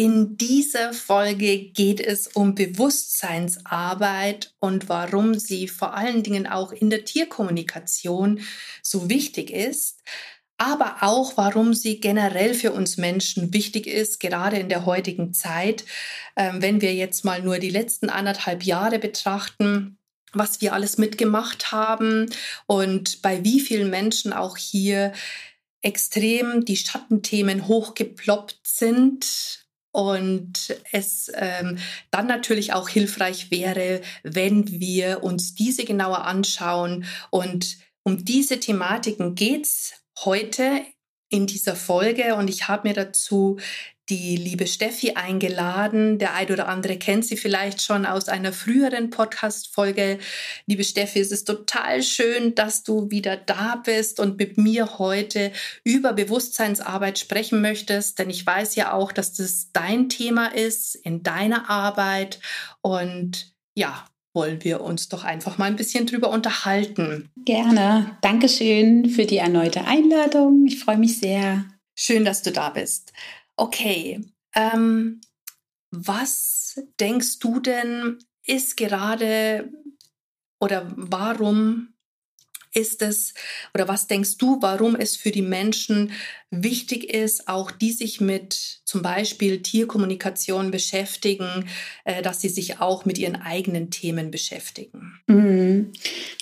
In dieser Folge geht es um Bewusstseinsarbeit und warum sie vor allen Dingen auch in der Tierkommunikation so wichtig ist, aber auch warum sie generell für uns Menschen wichtig ist, gerade in der heutigen Zeit, ähm, wenn wir jetzt mal nur die letzten anderthalb Jahre betrachten was wir alles mitgemacht haben und bei wie vielen Menschen auch hier extrem die Schattenthemen hochgeploppt sind und es ähm, dann natürlich auch hilfreich wäre, wenn wir uns diese genauer anschauen. Und um diese Thematiken geht's heute in dieser Folge und ich habe mir dazu die liebe Steffi eingeladen. Der ein oder andere kennt sie vielleicht schon aus einer früheren Podcast-Folge. Liebe Steffi, es ist total schön, dass du wieder da bist und mit mir heute über Bewusstseinsarbeit sprechen möchtest, denn ich weiß ja auch, dass das dein Thema ist in deiner Arbeit und ja, wollen wir uns doch einfach mal ein bisschen drüber unterhalten. Gerne. Dankeschön für die erneute Einladung. Ich freue mich sehr. Schön, dass du da bist. Okay, ähm, was denkst du denn ist gerade oder warum ist es oder was denkst du, warum es für die Menschen wichtig ist, auch die sich mit zum Beispiel Tierkommunikation beschäftigen, äh, dass sie sich auch mit ihren eigenen Themen beschäftigen? Mhm.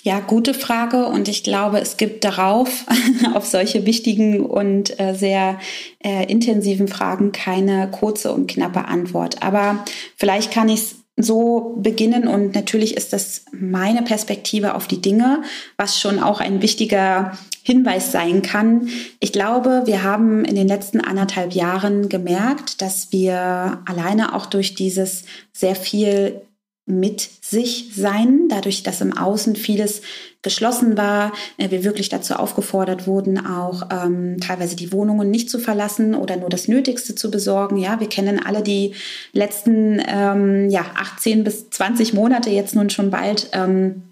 Ja, gute Frage. Und ich glaube, es gibt darauf, auf solche wichtigen und äh, sehr äh, intensiven Fragen keine kurze und knappe Antwort. Aber vielleicht kann ich es so beginnen. Und natürlich ist das meine Perspektive auf die Dinge, was schon auch ein wichtiger Hinweis sein kann. Ich glaube, wir haben in den letzten anderthalb Jahren gemerkt, dass wir alleine auch durch dieses sehr viel mit sich sein, dadurch, dass im Außen vieles geschlossen war, äh, wir wirklich dazu aufgefordert wurden, auch ähm, teilweise die Wohnungen nicht zu verlassen oder nur das Nötigste zu besorgen. Ja, wir kennen alle die letzten ähm, ja, 18 bis 20 Monate jetzt nun schon bald. Ähm,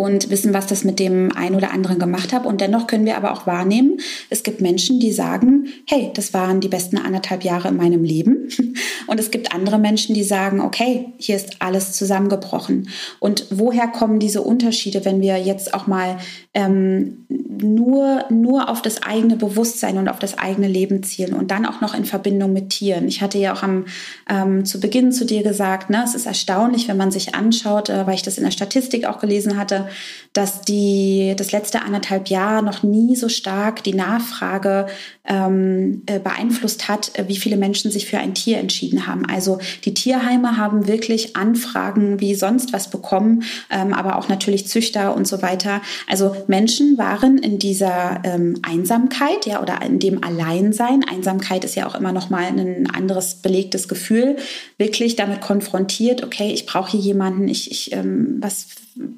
und wissen, was das mit dem einen oder anderen gemacht hat. Und dennoch können wir aber auch wahrnehmen, es gibt Menschen, die sagen, hey, das waren die besten anderthalb Jahre in meinem Leben. Und es gibt andere Menschen, die sagen, okay, hier ist alles zusammengebrochen. Und woher kommen diese Unterschiede, wenn wir jetzt auch mal ähm, nur, nur auf das eigene Bewusstsein und auf das eigene Leben zielen und dann auch noch in Verbindung mit Tieren. Ich hatte ja auch am, ähm, zu Beginn zu dir gesagt, ne, es ist erstaunlich, wenn man sich anschaut, äh, weil ich das in der Statistik auch gelesen hatte, dass die das letzte anderthalb Jahr noch nie so stark die Nachfrage ähm, äh, beeinflusst hat, äh, wie viele Menschen sich für ein Tier entschieden haben. Also die Tierheime haben wirklich Anfragen wie sonst was bekommen, ähm, aber auch natürlich Züchter und so weiter. Also Menschen waren in dieser ähm, Einsamkeit, ja, oder in dem Alleinsein. Einsamkeit ist ja auch immer noch mal ein anderes belegtes Gefühl. Wirklich damit konfrontiert. Okay, ich brauche hier jemanden. Ich, ich ähm, was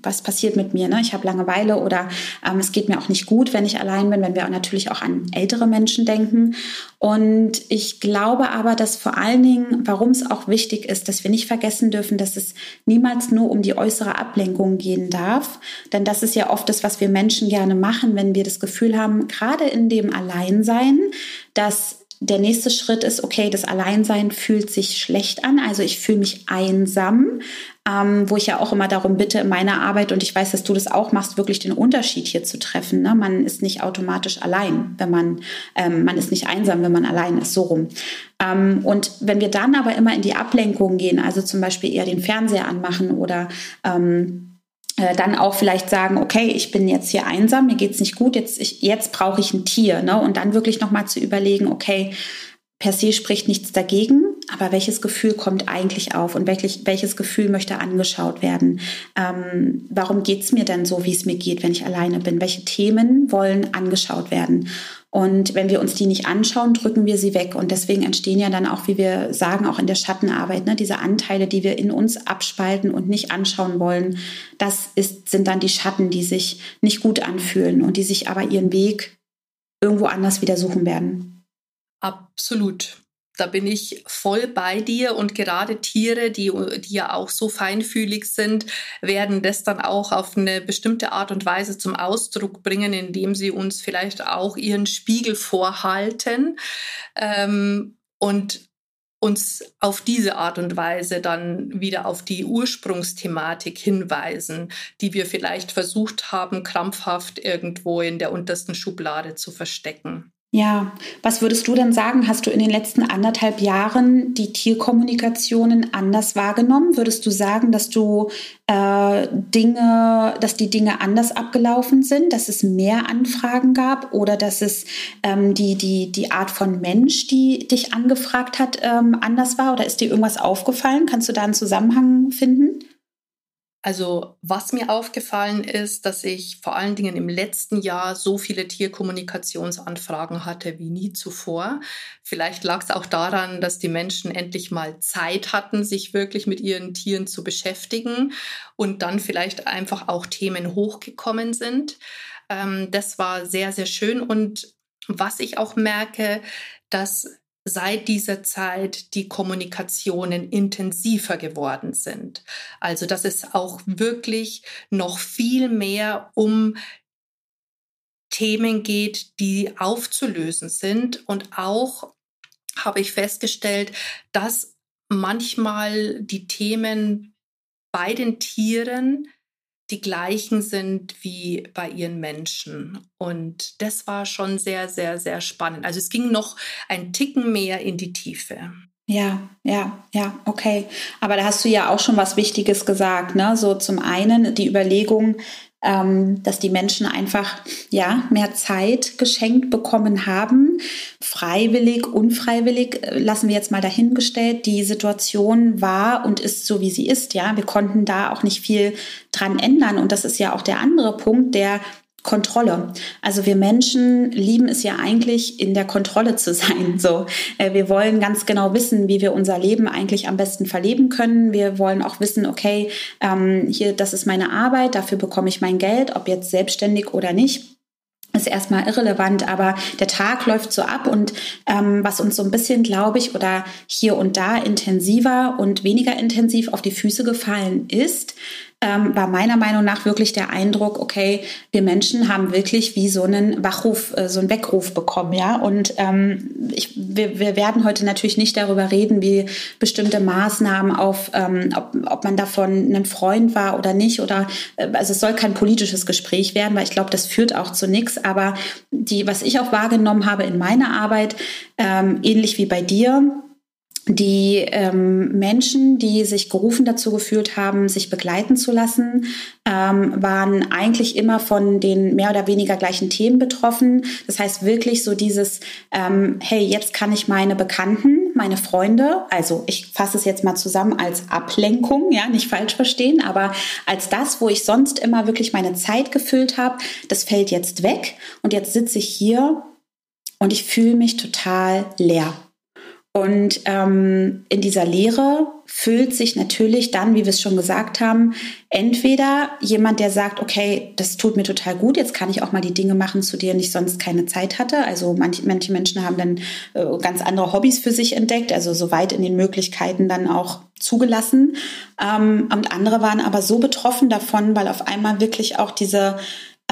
was passiert mit mir? Ne? Ich habe Langeweile oder ähm, es geht mir auch nicht gut, wenn ich allein bin, wenn wir natürlich auch an ältere Menschen denken. Und ich glaube aber, dass vor allen Dingen, warum es auch wichtig ist, dass wir nicht vergessen dürfen, dass es niemals nur um die äußere Ablenkung gehen darf. Denn das ist ja oft das, was wir Menschen gerne machen, wenn wir das Gefühl haben, gerade in dem Alleinsein, dass der nächste Schritt ist, okay, das Alleinsein fühlt sich schlecht an, also ich fühle mich einsam, ähm, wo ich ja auch immer darum bitte in meiner Arbeit, und ich weiß, dass du das auch machst, wirklich den Unterschied hier zu treffen. Ne? Man ist nicht automatisch allein, wenn man, ähm, man ist nicht einsam, wenn man allein ist, so rum. Ähm, und wenn wir dann aber immer in die Ablenkung gehen, also zum Beispiel eher den Fernseher anmachen oder ähm, äh, dann auch vielleicht sagen, okay, ich bin jetzt hier einsam, mir geht's nicht gut, jetzt, jetzt brauche ich ein Tier. Ne? Und dann wirklich nochmal zu überlegen, okay, per se spricht nichts dagegen, aber welches Gefühl kommt eigentlich auf und welches, welches Gefühl möchte angeschaut werden? Ähm, warum geht's mir denn so, wie es mir geht, wenn ich alleine bin? Welche Themen wollen angeschaut werden? Und wenn wir uns die nicht anschauen, drücken wir sie weg. Und deswegen entstehen ja dann auch, wie wir sagen, auch in der Schattenarbeit, ne, diese Anteile, die wir in uns abspalten und nicht anschauen wollen. Das ist, sind dann die Schatten, die sich nicht gut anfühlen und die sich aber ihren Weg irgendwo anders wieder suchen werden. Absolut. Da bin ich voll bei dir und gerade Tiere, die, die ja auch so feinfühlig sind, werden das dann auch auf eine bestimmte Art und Weise zum Ausdruck bringen, indem sie uns vielleicht auch ihren Spiegel vorhalten ähm, und uns auf diese Art und Weise dann wieder auf die Ursprungsthematik hinweisen, die wir vielleicht versucht haben, krampfhaft irgendwo in der untersten Schublade zu verstecken. Ja, was würdest du denn sagen? Hast du in den letzten anderthalb Jahren die Tierkommunikationen anders wahrgenommen? Würdest du sagen, dass du äh, Dinge, dass die Dinge anders abgelaufen sind, dass es mehr Anfragen gab oder dass es ähm, die, die, die Art von Mensch, die dich angefragt hat, ähm, anders war? Oder ist dir irgendwas aufgefallen? Kannst du da einen Zusammenhang finden? Also was mir aufgefallen ist, dass ich vor allen Dingen im letzten Jahr so viele Tierkommunikationsanfragen hatte wie nie zuvor. Vielleicht lag es auch daran, dass die Menschen endlich mal Zeit hatten, sich wirklich mit ihren Tieren zu beschäftigen und dann vielleicht einfach auch Themen hochgekommen sind. Ähm, das war sehr, sehr schön. Und was ich auch merke, dass seit dieser Zeit die Kommunikationen intensiver geworden sind. Also dass es auch wirklich noch viel mehr um Themen geht, die aufzulösen sind. Und auch habe ich festgestellt, dass manchmal die Themen bei den Tieren die gleichen sind wie bei ihren Menschen. Und das war schon sehr, sehr, sehr spannend. Also es ging noch ein Ticken mehr in die Tiefe. Ja, ja, ja, okay. Aber da hast du ja auch schon was Wichtiges gesagt, ne? So zum einen die Überlegung, ähm, dass die Menschen einfach ja mehr Zeit geschenkt bekommen haben, freiwillig, unfreiwillig äh, lassen wir jetzt mal dahingestellt. Die Situation war und ist so, wie sie ist. Ja, wir konnten da auch nicht viel dran ändern und das ist ja auch der andere Punkt, der Kontrolle. Also wir Menschen lieben es ja eigentlich, in der Kontrolle zu sein. So, äh, wir wollen ganz genau wissen, wie wir unser Leben eigentlich am besten verleben können. Wir wollen auch wissen, okay, ähm, hier, das ist meine Arbeit, dafür bekomme ich mein Geld, ob jetzt selbstständig oder nicht ist erstmal irrelevant, aber der Tag läuft so ab und ähm, was uns so ein bisschen, glaube ich, oder hier und da intensiver und weniger intensiv auf die Füße gefallen ist, ähm, war meiner Meinung nach wirklich der Eindruck, okay, wir Menschen haben wirklich wie so einen Wachruf, äh, so einen Weckruf bekommen, ja. Und ähm, ich, wir, wir werden heute natürlich nicht darüber reden, wie bestimmte Maßnahmen auf, ähm, ob, ob man davon ein Freund war oder nicht. Oder äh, also es soll kein politisches Gespräch werden, weil ich glaube, das führt auch zu nichts. Aber die, was ich auch wahrgenommen habe in meiner Arbeit, ähm, ähnlich wie bei dir, die ähm, Menschen, die sich gerufen dazu gefühlt haben, sich begleiten zu lassen, ähm, waren eigentlich immer von den mehr oder weniger gleichen Themen betroffen. Das heißt wirklich so dieses, ähm, hey, jetzt kann ich meine Bekannten, meine Freunde, also ich fasse es jetzt mal zusammen als Ablenkung, ja, nicht falsch verstehen, aber als das, wo ich sonst immer wirklich meine Zeit gefüllt habe, das fällt jetzt weg und jetzt sitze ich hier und ich fühle mich total leer. Und ähm, in dieser Lehre füllt sich natürlich dann, wie wir es schon gesagt haben, entweder jemand, der sagt, okay, das tut mir total gut, jetzt kann ich auch mal die Dinge machen, zu denen ich sonst keine Zeit hatte. Also manche, manche Menschen haben dann äh, ganz andere Hobbys für sich entdeckt, also soweit in den Möglichkeiten dann auch zugelassen. Ähm, und andere waren aber so betroffen davon, weil auf einmal wirklich auch diese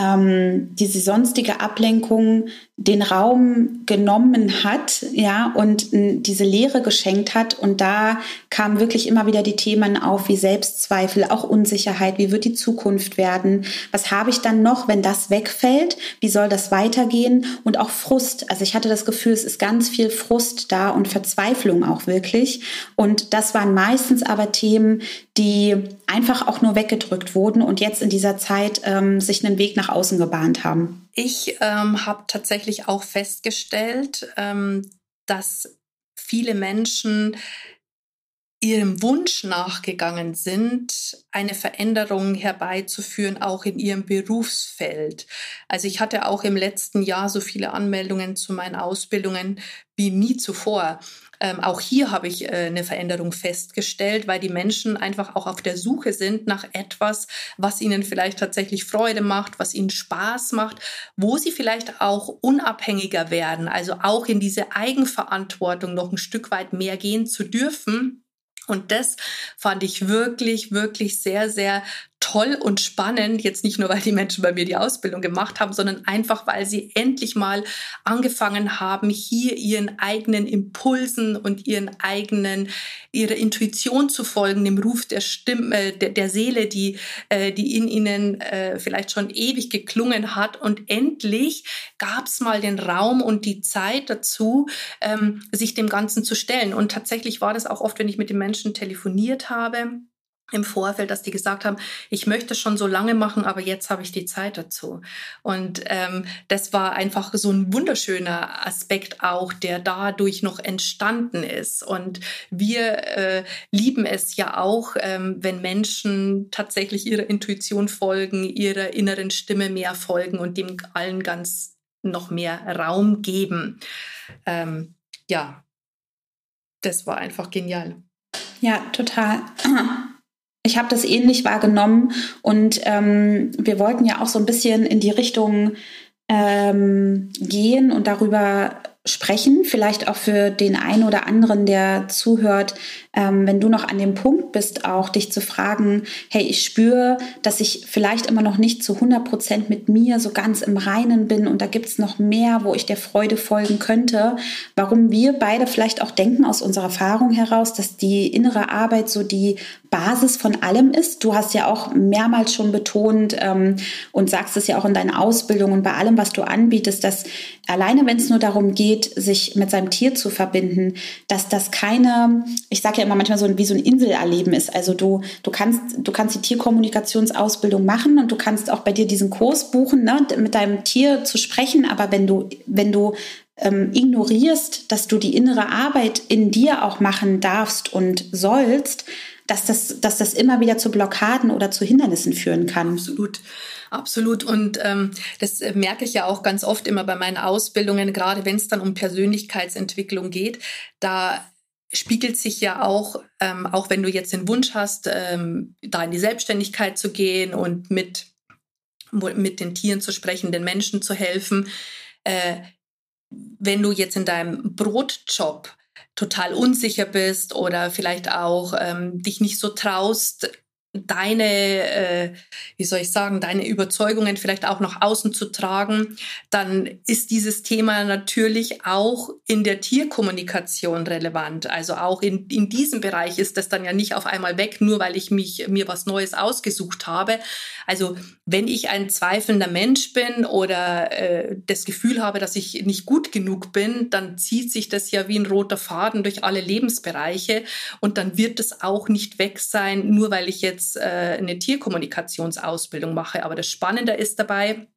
ähm, diese sonstige Ablenkung den Raum genommen hat, ja, und diese Leere geschenkt hat. Und da kamen wirklich immer wieder die Themen auf, wie Selbstzweifel, auch Unsicherheit, wie wird die Zukunft werden? Was habe ich dann noch, wenn das wegfällt? Wie soll das weitergehen? Und auch Frust. Also ich hatte das Gefühl, es ist ganz viel Frust da und Verzweiflung auch wirklich. Und das waren meistens aber Themen, die einfach auch nur weggedrückt wurden und jetzt in dieser Zeit ähm, sich einen Weg nach außen gebahnt haben. Ich ähm, habe tatsächlich auch festgestellt, ähm, dass viele Menschen ihrem Wunsch nachgegangen sind, eine Veränderung herbeizuführen, auch in ihrem Berufsfeld. Also ich hatte auch im letzten Jahr so viele Anmeldungen zu meinen Ausbildungen wie nie zuvor. Ähm, auch hier habe ich äh, eine Veränderung festgestellt, weil die Menschen einfach auch auf der Suche sind nach etwas, was ihnen vielleicht tatsächlich Freude macht, was ihnen Spaß macht, wo sie vielleicht auch unabhängiger werden, also auch in diese Eigenverantwortung noch ein Stück weit mehr gehen zu dürfen. Und das fand ich wirklich, wirklich sehr, sehr toll und spannend. Jetzt nicht nur, weil die Menschen bei mir die Ausbildung gemacht haben, sondern einfach, weil sie endlich mal angefangen haben, hier ihren eigenen Impulsen und ihren eigenen, ihrer Intuition zu folgen, dem Ruf der Stimme, äh, der, der Seele, die, äh, die in ihnen äh, vielleicht schon ewig geklungen hat. Und endlich gab es mal den Raum und die Zeit dazu, ähm, sich dem Ganzen zu stellen. Und tatsächlich war das auch oft, wenn ich mit den Menschen telefoniert habe, im Vorfeld, dass die gesagt haben, ich möchte schon so lange machen, aber jetzt habe ich die Zeit dazu. Und ähm, das war einfach so ein wunderschöner Aspekt auch, der dadurch noch entstanden ist. Und wir äh, lieben es ja auch, ähm, wenn Menschen tatsächlich ihrer Intuition folgen, ihrer inneren Stimme mehr folgen und dem allen ganz noch mehr Raum geben. Ähm, ja, das war einfach genial. Ja, total. Ich habe das ähnlich wahrgenommen und ähm, wir wollten ja auch so ein bisschen in die Richtung ähm, gehen und darüber sprechen, vielleicht auch für den einen oder anderen, der zuhört, ähm, wenn du noch an dem Punkt bist, auch dich zu fragen, hey, ich spüre, dass ich vielleicht immer noch nicht zu 100 Prozent mit mir so ganz im Reinen bin und da gibt es noch mehr, wo ich der Freude folgen könnte. Warum wir beide vielleicht auch denken aus unserer Erfahrung heraus, dass die innere Arbeit so die Basis von allem ist. Du hast ja auch mehrmals schon betont ähm, und sagst es ja auch in deiner Ausbildung und bei allem, was du anbietest, dass alleine, wenn es nur darum geht, sich mit seinem Tier zu verbinden, dass das keine, ich sage ja immer manchmal so wie so ein Inselerleben ist. Also du, du kannst, du kannst die Tierkommunikationsausbildung machen und du kannst auch bei dir diesen Kurs buchen, ne, mit deinem Tier zu sprechen. Aber wenn du, wenn du ähm, ignorierst, dass du die innere Arbeit in dir auch machen darfst und sollst, dass das, dass das immer wieder zu Blockaden oder zu Hindernissen führen kann. Absolut. Absolut. Und ähm, das äh, merke ich ja auch ganz oft immer bei meinen Ausbildungen, gerade wenn es dann um Persönlichkeitsentwicklung geht. Da spiegelt sich ja auch, ähm, auch wenn du jetzt den Wunsch hast, ähm, da in die Selbstständigkeit zu gehen und mit, mit den Tieren zu sprechen, den Menschen zu helfen, äh, wenn du jetzt in deinem Brotjob total unsicher bist oder vielleicht auch ähm, dich nicht so traust, deine, äh, wie soll ich sagen, deine Überzeugungen vielleicht auch nach außen zu tragen, dann ist dieses Thema natürlich auch in der Tierkommunikation relevant. Also auch in, in diesem Bereich ist das dann ja nicht auf einmal weg, nur weil ich mich mir was Neues ausgesucht habe. Also wenn ich ein zweifelnder Mensch bin oder äh, das Gefühl habe, dass ich nicht gut genug bin, dann zieht sich das ja wie ein roter Faden durch alle Lebensbereiche und dann wird es auch nicht weg sein, nur weil ich jetzt äh, eine Tierkommunikationsausbildung mache. Aber das Spannende ist dabei,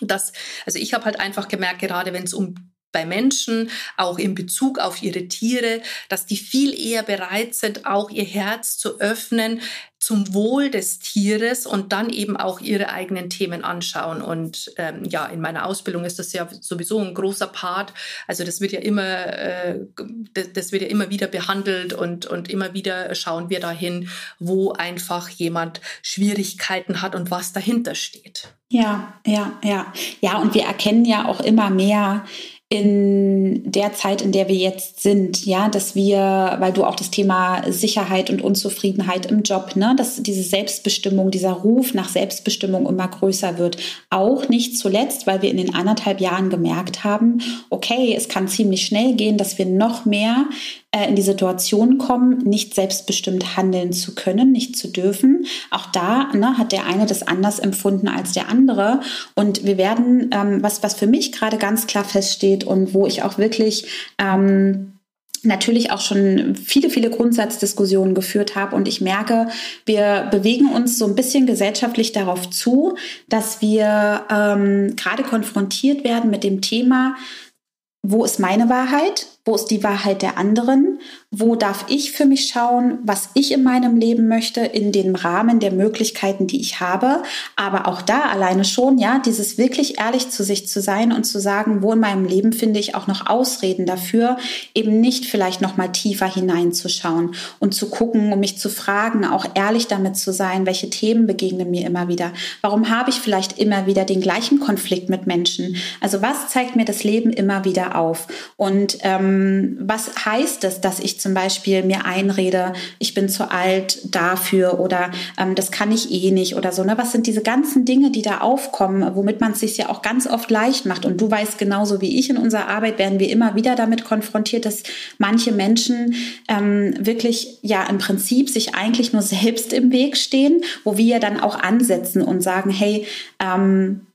dass, also ich habe halt einfach gemerkt, gerade wenn es um bei Menschen, auch in Bezug auf ihre Tiere, dass die viel eher bereit sind, auch ihr Herz zu öffnen zum Wohl des Tieres und dann eben auch ihre eigenen Themen anschauen. Und ähm, ja, in meiner Ausbildung ist das ja sowieso ein großer Part. Also das wird ja immer, äh, das, wird ja immer wieder behandelt und, und immer wieder schauen wir dahin, wo einfach jemand Schwierigkeiten hat und was dahinter steht. Ja, ja, ja. Ja, und wir erkennen ja auch immer mehr, in der Zeit, in der wir jetzt sind, ja, dass wir, weil du auch das Thema Sicherheit und Unzufriedenheit im Job, ne, dass diese Selbstbestimmung, dieser Ruf nach Selbstbestimmung immer größer wird. Auch nicht zuletzt, weil wir in den anderthalb Jahren gemerkt haben, okay, es kann ziemlich schnell gehen, dass wir noch mehr in die Situation kommen, nicht selbstbestimmt handeln zu können, nicht zu dürfen. Auch da ne, hat der eine das anders empfunden als der andere. Und wir werden, ähm, was, was für mich gerade ganz klar feststeht und wo ich auch wirklich ähm, natürlich auch schon viele, viele Grundsatzdiskussionen geführt habe. Und ich merke, wir bewegen uns so ein bisschen gesellschaftlich darauf zu, dass wir ähm, gerade konfrontiert werden mit dem Thema, wo ist meine Wahrheit wo ist die Wahrheit der anderen, wo darf ich für mich schauen, was ich in meinem Leben möchte, in dem Rahmen der Möglichkeiten, die ich habe. Aber auch da alleine schon, ja, dieses wirklich ehrlich zu sich zu sein und zu sagen, wo in meinem Leben finde ich auch noch Ausreden dafür, eben nicht vielleicht noch mal tiefer hineinzuschauen und zu gucken, um mich zu fragen, auch ehrlich damit zu sein, welche Themen begegnen mir immer wieder. Warum habe ich vielleicht immer wieder den gleichen Konflikt mit Menschen? Also was zeigt mir das Leben immer wieder auf? Und ähm, was heißt es, dass ich zum Beispiel mir einrede, ich bin zu alt dafür oder ähm, das kann ich eh nicht oder so. Ne? Was sind diese ganzen Dinge, die da aufkommen, womit man es sich ja auch ganz oft leicht macht? Und du weißt genauso wie ich in unserer Arbeit werden wir immer wieder damit konfrontiert, dass manche Menschen ähm, wirklich ja im Prinzip sich eigentlich nur selbst im Weg stehen, wo wir dann auch ansetzen und sagen, hey, ähm,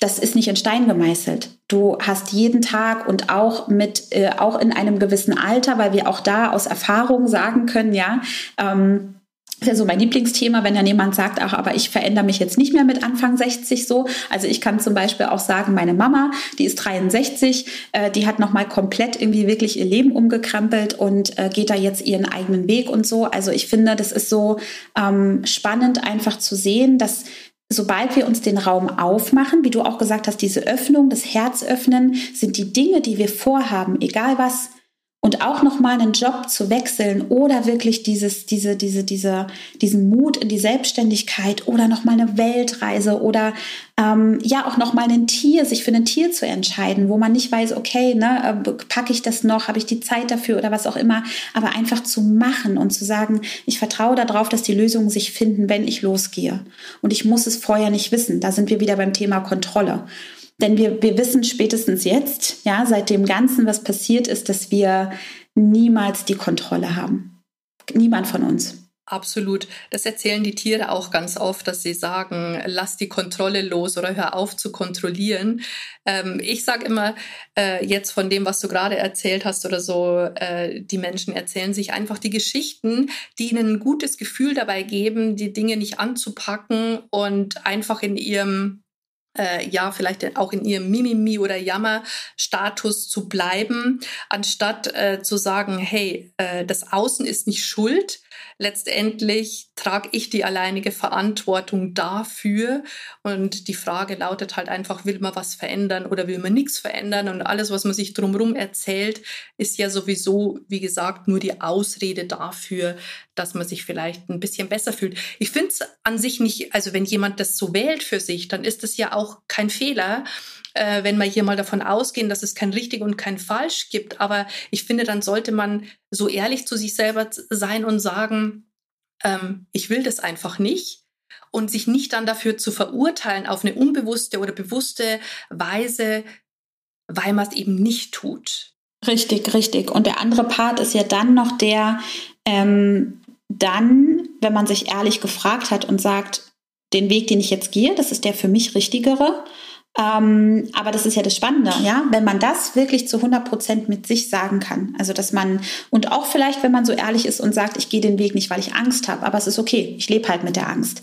das ist nicht in Stein gemeißelt. Du hast jeden Tag und auch mit, äh, auch in einem gewissen Alter, weil wir auch da aus Erfahrung sagen können, ja, ähm, das ist ja so mein Lieblingsthema, wenn dann jemand sagt, ach, aber ich verändere mich jetzt nicht mehr mit Anfang 60 so. Also ich kann zum Beispiel auch sagen, meine Mama, die ist 63, äh, die hat nochmal komplett irgendwie wirklich ihr Leben umgekrempelt und äh, geht da jetzt ihren eigenen Weg und so. Also ich finde, das ist so ähm, spannend einfach zu sehen, dass sobald wir uns den Raum aufmachen, wie du auch gesagt hast, diese Öffnung, das Herz öffnen, sind die Dinge, die wir vorhaben, egal was, und auch noch mal einen Job zu wechseln oder wirklich dieses diese diese diese diesen Mut in die Selbstständigkeit oder noch mal eine Weltreise oder ähm, ja auch noch mal ein Tier sich für ein Tier zu entscheiden, wo man nicht weiß, okay, ne, äh, packe ich das noch, habe ich die Zeit dafür oder was auch immer, aber einfach zu machen und zu sagen, ich vertraue darauf, dass die Lösungen sich finden, wenn ich losgehe und ich muss es vorher nicht wissen. Da sind wir wieder beim Thema Kontrolle. Denn wir, wir wissen spätestens jetzt, ja, seit dem Ganzen, was passiert ist, dass wir niemals die Kontrolle haben. Niemand von uns. Absolut. Das erzählen die Tiere auch ganz oft, dass sie sagen, lass die Kontrolle los oder hör auf zu kontrollieren. Ähm, ich sage immer, äh, jetzt von dem, was du gerade erzählt hast oder so, äh, die Menschen erzählen sich einfach die Geschichten, die ihnen ein gutes Gefühl dabei geben, die Dinge nicht anzupacken und einfach in ihrem äh, ja, vielleicht auch in ihrem Mimimi- oder Jammer-Status zu bleiben, anstatt äh, zu sagen, hey, äh, das Außen ist nicht schuld, letztendlich trage ich die alleinige Verantwortung dafür. Und die Frage lautet halt einfach, will man was verändern oder will man nichts verändern? Und alles, was man sich drumherum erzählt, ist ja sowieso, wie gesagt, nur die Ausrede dafür, dass man sich vielleicht ein bisschen besser fühlt. Ich finde es an sich nicht, also wenn jemand das so wählt für sich, dann ist das ja auch kein Fehler äh, wenn wir hier mal davon ausgehen, dass es kein richtig und kein falsch gibt. Aber ich finde, dann sollte man so ehrlich zu sich selber sein und sagen, ähm, ich will das einfach nicht und sich nicht dann dafür zu verurteilen auf eine unbewusste oder bewusste Weise, weil man es eben nicht tut. Richtig, richtig. Und der andere Part ist ja dann noch der, ähm, dann, wenn man sich ehrlich gefragt hat und sagt, den Weg, den ich jetzt gehe, das ist der für mich richtigere. Ähm, aber das ist ja das Spannende, ja, wenn man das wirklich zu 100 Prozent mit sich sagen kann. Also, dass man, und auch vielleicht, wenn man so ehrlich ist und sagt, ich gehe den Weg nicht, weil ich Angst habe, aber es ist okay, ich lebe halt mit der Angst.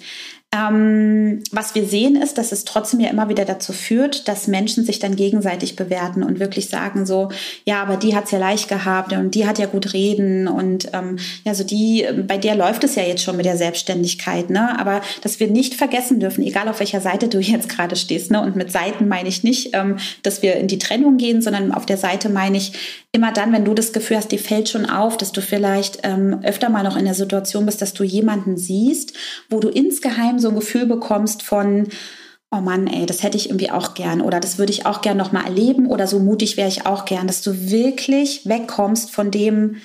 Ähm, was wir sehen ist, dass es trotzdem ja immer wieder dazu führt, dass Menschen sich dann gegenseitig bewerten und wirklich sagen so, ja, aber die hat's ja leicht gehabt und die hat ja gut reden und ähm, ja, so die, bei der läuft es ja jetzt schon mit der Selbstständigkeit, ne? Aber dass wir nicht vergessen dürfen, egal auf welcher Seite du jetzt gerade stehst, ne? Und mit Seiten meine ich nicht, ähm, dass wir in die Trennung gehen, sondern auf der Seite meine ich, immer dann, wenn du das Gefühl hast, dir fällt schon auf, dass du vielleicht ähm, öfter mal noch in der Situation bist, dass du jemanden siehst, wo du insgeheim so ein Gefühl bekommst von, oh Mann, ey, das hätte ich irgendwie auch gern oder das würde ich auch gern noch mal erleben oder so mutig wäre ich auch gern, dass du wirklich wegkommst von dem,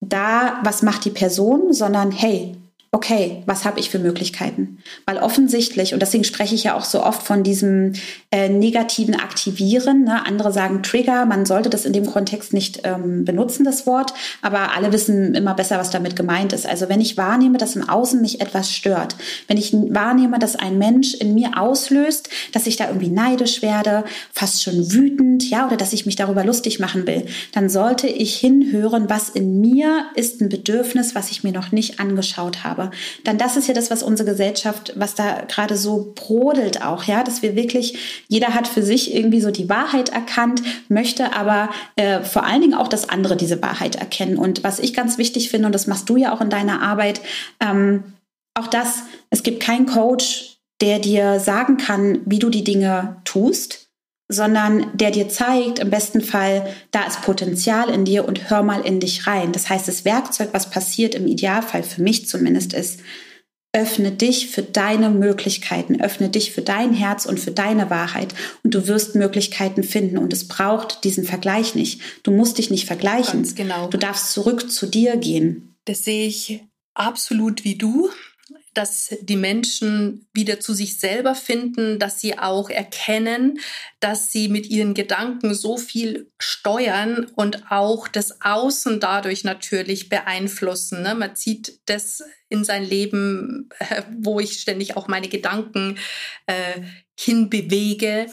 da, was macht die Person, sondern hey, okay, was habe ich für Möglichkeiten? Weil offensichtlich, und deswegen spreche ich ja auch so oft von diesem äh, negativen Aktivieren, ne? andere sagen Trigger, man sollte das in dem Kontext nicht ähm, benutzen, das Wort, aber alle wissen immer besser, was damit gemeint ist. Also wenn ich wahrnehme, dass im Außen mich etwas stört, wenn ich wahrnehme, dass ein Mensch in mir auslöst, dass ich da irgendwie neidisch werde, fast schon wütend, ja, oder dass ich mich darüber lustig machen will, dann sollte ich hinhören, was in mir ist ein Bedürfnis, was ich mir noch nicht angeschaut habe. Habe, dann das ist ja das, was unsere Gesellschaft, was da gerade so brodelt auch, ja, dass wir wirklich, jeder hat für sich irgendwie so die Wahrheit erkannt, möchte aber äh, vor allen Dingen auch, dass andere diese Wahrheit erkennen. Und was ich ganz wichtig finde, und das machst du ja auch in deiner Arbeit, ähm, auch das, es gibt keinen Coach, der dir sagen kann, wie du die Dinge tust sondern der dir zeigt, im besten Fall, da ist Potenzial in dir und hör mal in dich rein. Das heißt, das Werkzeug, was passiert im Idealfall für mich zumindest ist, öffne dich für deine Möglichkeiten, öffne dich für dein Herz und für deine Wahrheit und du wirst Möglichkeiten finden und es braucht diesen Vergleich nicht. Du musst dich nicht vergleichen. Ganz genau. Du darfst zurück zu dir gehen. Das sehe ich absolut wie du dass die Menschen wieder zu sich selber finden, dass sie auch erkennen, dass sie mit ihren Gedanken so viel steuern und auch das Außen dadurch natürlich beeinflussen. Ne? Man zieht das in sein Leben, äh, wo ich ständig auch meine Gedanken äh, hinbewege.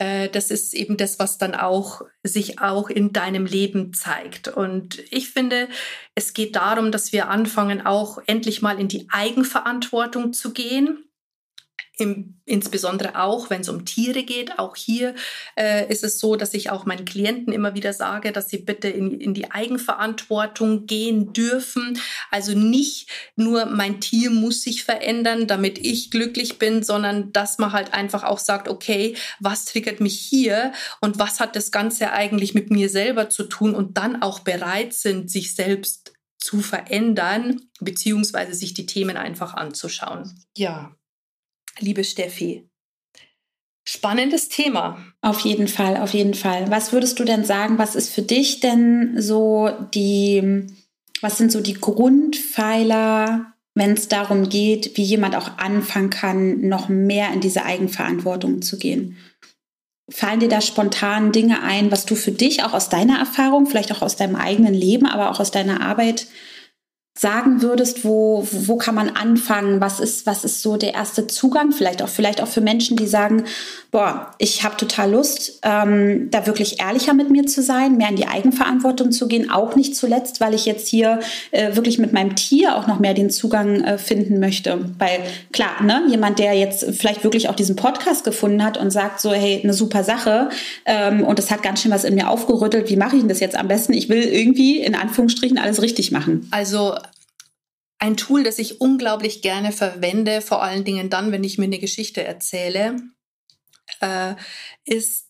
Äh, das ist eben das, was dann auch sich auch in deinem Leben zeigt. Und ich finde, es geht darum, dass wir anfangen, auch endlich mal in die Eigenverantwortung zu gehen im, insbesondere auch, wenn es um Tiere geht. Auch hier äh, ist es so, dass ich auch meinen Klienten immer wieder sage, dass sie bitte in, in die Eigenverantwortung gehen dürfen. Also nicht nur mein Tier muss sich verändern, damit ich glücklich bin, sondern dass man halt einfach auch sagt, okay, was triggert mich hier und was hat das Ganze eigentlich mit mir selber zu tun und dann auch bereit sind, sich selbst zu verändern, beziehungsweise sich die Themen einfach anzuschauen. Ja, liebe Steffi. Spannendes Thema. Auf jeden Fall, auf jeden Fall. Was würdest du denn sagen, was ist für dich denn so die, was sind so die Grundpfeiler, wenn es darum geht, wie jemand auch anfangen kann, noch mehr in diese Eigenverantwortung zu gehen? Fallen dir da spontan Dinge ein, was du für dich auch aus deiner Erfahrung, vielleicht auch aus deinem eigenen Leben, aber auch aus deiner Arbeit sagen würdest, wo, wo kann man anfangen? Was ist, was ist so der erste Zugang? Vielleicht auch, vielleicht auch für Menschen, die sagen, boah, ich habe total Lust, ähm, da wirklich ehrlicher mit mir zu sein, mehr in die Eigenverantwortung zu gehen. Auch nicht zuletzt, weil ich jetzt hier äh, wirklich mit meinem Tier auch noch mehr den Zugang äh, finden möchte. Weil klar, ne, jemand, der jetzt vielleicht wirklich auch diesen Podcast gefunden hat und sagt so, hey, eine super Sache ähm, und das hat ganz schön was in mir aufgerüttelt. Wie mache ich denn das jetzt am besten? Ich will irgendwie in Anführungsstrichen alles richtig machen. Also ein Tool, das ich unglaublich gerne verwende, vor allen Dingen dann, wenn ich mir eine Geschichte erzähle, äh, ist,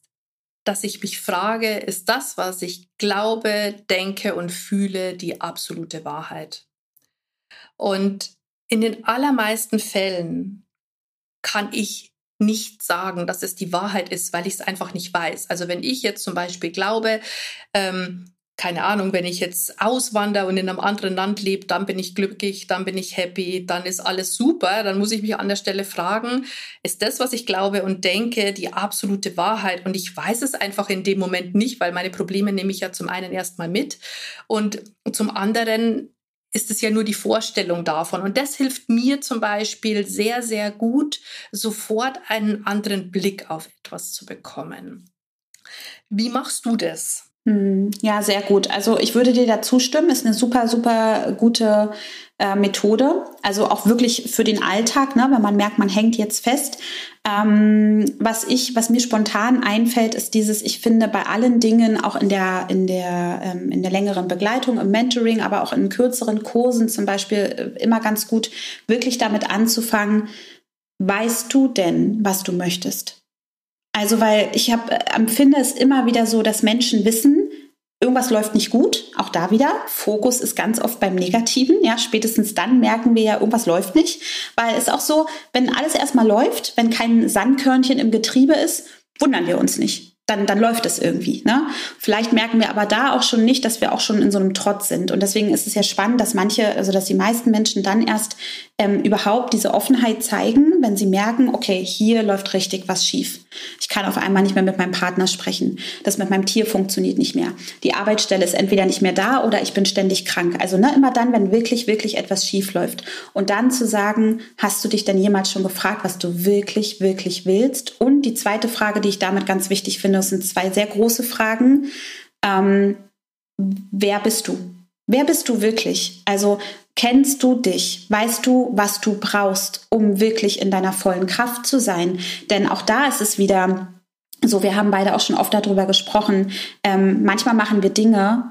dass ich mich frage, ist das, was ich glaube, denke und fühle, die absolute Wahrheit? Und in den allermeisten Fällen kann ich nicht sagen, dass es die Wahrheit ist, weil ich es einfach nicht weiß. Also wenn ich jetzt zum Beispiel glaube, ähm, keine Ahnung, wenn ich jetzt auswandere und in einem anderen Land lebe, dann bin ich glücklich, dann bin ich happy, dann ist alles super. Dann muss ich mich an der Stelle fragen, ist das, was ich glaube und denke, die absolute Wahrheit? Und ich weiß es einfach in dem Moment nicht, weil meine Probleme nehme ich ja zum einen erstmal mit und zum anderen ist es ja nur die Vorstellung davon. Und das hilft mir zum Beispiel sehr, sehr gut, sofort einen anderen Blick auf etwas zu bekommen. Wie machst du das? Hm, ja, sehr gut. Also ich würde dir da zustimmen. Ist eine super, super gute äh, Methode. Also auch wirklich für den Alltag, ne, wenn man merkt, man hängt jetzt fest. Ähm, was ich, was mir spontan einfällt, ist dieses, ich finde bei allen Dingen, auch in der, in der, ähm, in der längeren Begleitung, im Mentoring, aber auch in kürzeren Kursen zum Beispiel, äh, immer ganz gut, wirklich damit anzufangen, weißt du denn, was du möchtest? Also, weil ich hab, äh, empfinde es immer wieder so, dass Menschen wissen, irgendwas läuft nicht gut. Auch da wieder, Fokus ist ganz oft beim Negativen. Ja, spätestens dann merken wir ja, irgendwas läuft nicht. Weil es auch so, wenn alles erstmal läuft, wenn kein Sandkörnchen im Getriebe ist, wundern wir uns nicht dann, dann läuft es irgendwie. Ne? Vielleicht merken wir aber da auch schon nicht, dass wir auch schon in so einem Trotz sind. Und deswegen ist es ja spannend, dass manche, also dass die meisten Menschen dann erst ähm, überhaupt diese Offenheit zeigen, wenn sie merken, okay, hier läuft richtig was schief. Ich kann auf einmal nicht mehr mit meinem Partner sprechen. Das mit meinem Tier funktioniert nicht mehr. Die Arbeitsstelle ist entweder nicht mehr da oder ich bin ständig krank. Also ne, immer dann, wenn wirklich, wirklich etwas schief läuft. Und dann zu sagen, hast du dich denn jemals schon gefragt, was du wirklich, wirklich willst? Und die zweite Frage, die ich damit ganz wichtig finde, das sind zwei sehr große Fragen. Ähm, wer bist du? Wer bist du wirklich? Also kennst du dich? Weißt du, was du brauchst, um wirklich in deiner vollen Kraft zu sein? Denn auch da ist es wieder so, wir haben beide auch schon oft darüber gesprochen. Ähm, manchmal machen wir Dinge,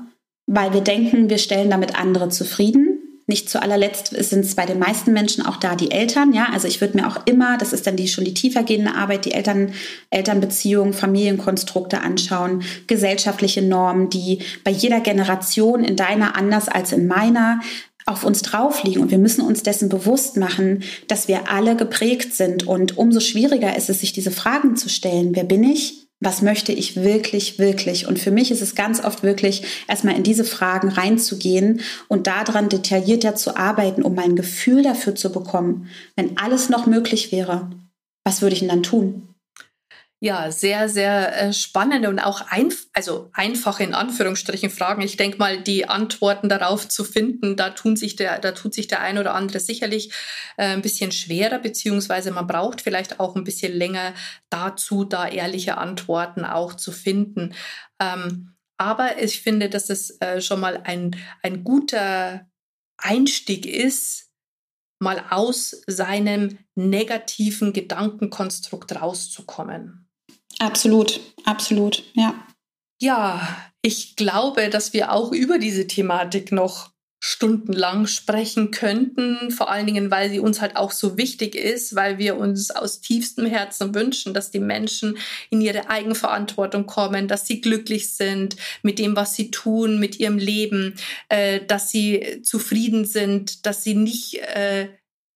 weil wir denken, wir stellen damit andere zufrieden. Nicht zu allerletzt sind es bei den meisten Menschen auch da die Eltern. Ja, also ich würde mir auch immer, das ist dann die schon die tiefergehende Arbeit, die Eltern, Elternbeziehungen, Familienkonstrukte anschauen, gesellschaftliche Normen, die bei jeder Generation in deiner anders als in meiner auf uns drauf liegen und wir müssen uns dessen bewusst machen, dass wir alle geprägt sind und umso schwieriger ist es, sich diese Fragen zu stellen. Wer bin ich? Was möchte ich wirklich, wirklich? Und für mich ist es ganz oft wirklich, erstmal in diese Fragen reinzugehen und daran detaillierter zu arbeiten, um mein Gefühl dafür zu bekommen. Wenn alles noch möglich wäre, was würde ich denn dann tun? Ja, sehr, sehr äh, spannende und auch ein, also einfache in Anführungsstrichen Fragen. Ich denke mal, die Antworten darauf zu finden, da tun sich der, da tut sich der ein oder andere sicherlich äh, ein bisschen schwerer, beziehungsweise man braucht vielleicht auch ein bisschen länger dazu, da ehrliche Antworten auch zu finden. Ähm, aber ich finde, dass es äh, schon mal ein, ein guter Einstieg ist, mal aus seinem negativen Gedankenkonstrukt rauszukommen. Absolut, absolut, ja. Ja, ich glaube, dass wir auch über diese Thematik noch stundenlang sprechen könnten, vor allen Dingen, weil sie uns halt auch so wichtig ist, weil wir uns aus tiefstem Herzen wünschen, dass die Menschen in ihre Eigenverantwortung kommen, dass sie glücklich sind mit dem, was sie tun, mit ihrem Leben, äh, dass sie zufrieden sind, dass sie nicht äh,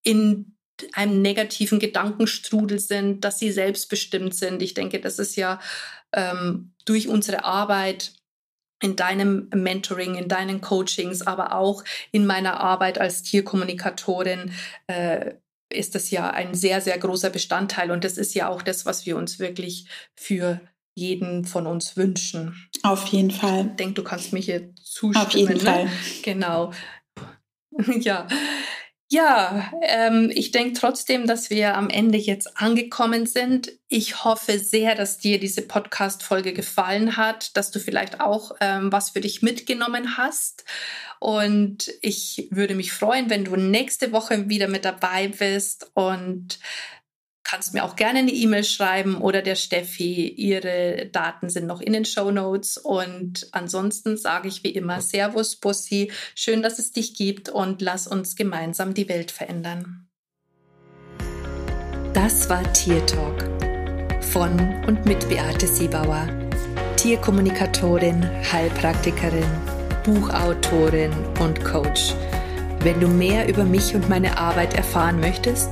in einem negativen Gedankenstrudel sind, dass sie selbstbestimmt sind. Ich denke, das ist ja ähm, durch unsere Arbeit in deinem Mentoring, in deinen Coachings, aber auch in meiner Arbeit als Tierkommunikatorin äh, ist das ja ein sehr, sehr großer Bestandteil. Und das ist ja auch das, was wir uns wirklich für jeden von uns wünschen. Auf jeden Fall. Ich denke, du kannst mich hier zustimmen. Auf jeden ne? Fall. Genau. ja. Ja, ähm, ich denke trotzdem, dass wir am Ende jetzt angekommen sind. Ich hoffe sehr, dass dir diese Podcast-Folge gefallen hat, dass du vielleicht auch ähm, was für dich mitgenommen hast. Und ich würde mich freuen, wenn du nächste Woche wieder mit dabei bist und kannst mir auch gerne eine E-Mail schreiben oder der Steffi. Ihre Daten sind noch in den Show Notes. Und ansonsten sage ich wie immer Servus, Bussi. Schön, dass es dich gibt und lass uns gemeinsam die Welt verändern. Das war Tier Talk von und mit Beate Siebauer, Tierkommunikatorin, Heilpraktikerin, Buchautorin und Coach. Wenn du mehr über mich und meine Arbeit erfahren möchtest,